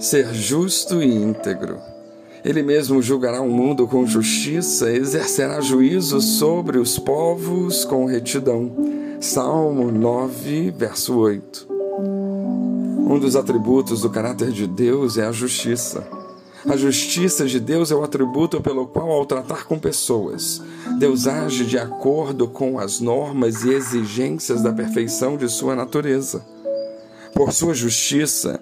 ser justo e íntegro. Ele mesmo julgará o mundo com justiça, exercerá juízo sobre os povos com retidão. Salmo 9, verso 8. Um dos atributos do caráter de Deus é a justiça. A justiça de Deus é o atributo pelo qual, ao tratar com pessoas, Deus age de acordo com as normas e exigências da perfeição de sua natureza. Por sua justiça,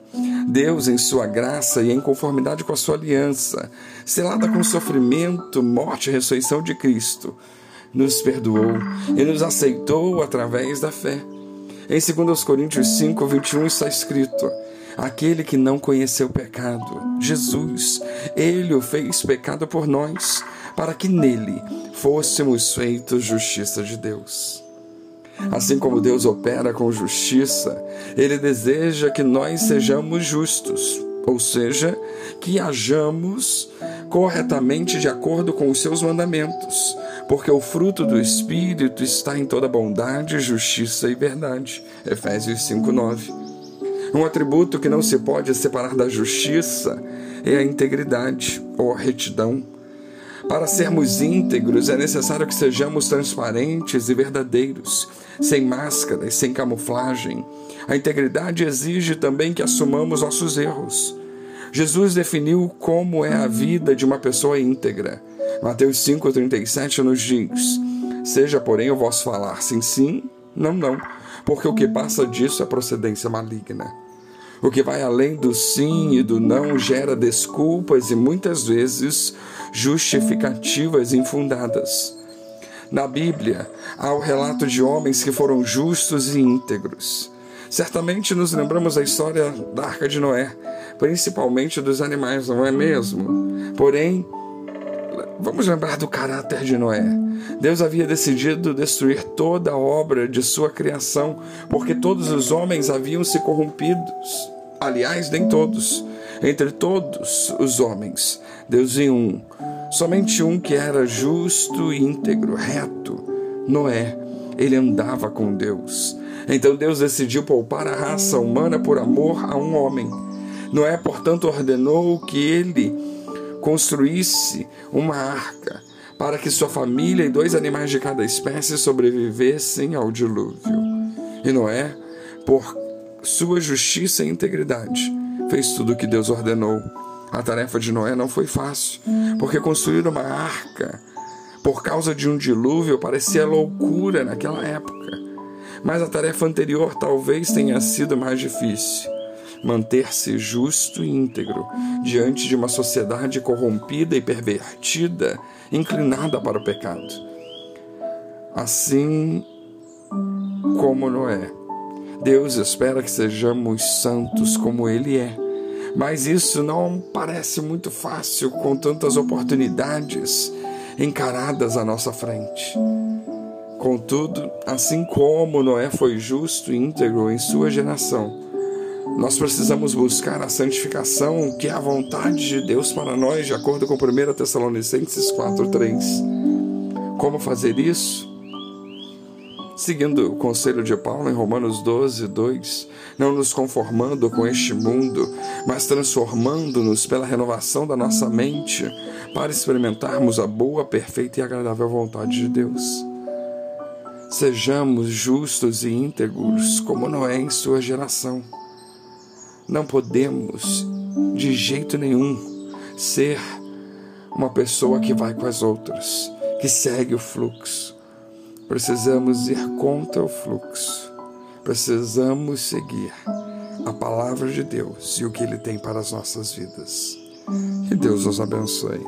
Deus, em sua graça e em conformidade com a sua aliança, selada com o sofrimento, morte e ressurreição de Cristo, nos perdoou e nos aceitou através da fé. Em 2 Coríntios 5, 21 está escrito: Aquele que não conheceu pecado, Jesus, ele o fez pecado por nós, para que nele fôssemos feitos justiça de Deus. Assim como Deus opera com justiça, Ele deseja que nós sejamos justos, ou seja, que hajamos corretamente de acordo com os seus mandamentos, porque o fruto do Espírito está em toda bondade, justiça e verdade. Efésios 5:9. Um atributo que não se pode separar da justiça é a integridade ou a retidão. Para sermos íntegros, é necessário que sejamos transparentes e verdadeiros, sem máscaras, sem camuflagem. A integridade exige também que assumamos nossos erros. Jesus definiu como é a vida de uma pessoa íntegra. Mateus 5,37 nos diz: Seja, porém, o vosso falar sim, sim, não, não, porque o que passa disso é procedência maligna. O que vai além do sim e do não gera desculpas e muitas vezes justificativas infundadas. Na Bíblia, há o relato de homens que foram justos e íntegros. Certamente nos lembramos da história da Arca de Noé, principalmente dos animais, não é mesmo? Porém, vamos lembrar do caráter de Noé. Deus havia decidido destruir toda a obra de sua criação, porque todos os homens haviam se corrompidos. Aliás, nem todos. Entre todos os homens, Deus viu um, somente um que era justo, íntegro, reto, Noé. Ele andava com Deus. Então Deus decidiu poupar a raça humana por amor a um homem. Noé, portanto, ordenou que ele construísse uma arca para que sua família e dois animais de cada espécie sobrevivessem ao dilúvio. E Noé, por sua justiça e integridade, fez tudo o que Deus ordenou. A tarefa de Noé não foi fácil, porque construir uma arca por causa de um dilúvio parecia loucura naquela época. Mas a tarefa anterior talvez tenha sido mais difícil. Manter-se justo e íntegro diante de uma sociedade corrompida e pervertida, inclinada para o pecado. Assim como Noé, Deus espera que sejamos santos como Ele é. Mas isso não parece muito fácil com tantas oportunidades encaradas à nossa frente. Contudo, assim como Noé foi justo e íntegro em sua geração, nós precisamos buscar a santificação que é a vontade de Deus para nós, de acordo com 1 Tessalonicenses 4,3. Como fazer isso? Seguindo o conselho de Paulo em Romanos 12, 2, não nos conformando com este mundo, mas transformando-nos pela renovação da nossa mente, para experimentarmos a boa, perfeita e agradável vontade de Deus. Sejamos justos e íntegros, como Noé em sua geração. Não podemos, de jeito nenhum, ser uma pessoa que vai com as outras, que segue o fluxo Precisamos ir contra o fluxo. Precisamos seguir a palavra de Deus e o que Ele tem para as nossas vidas. Que Deus nos abençoe.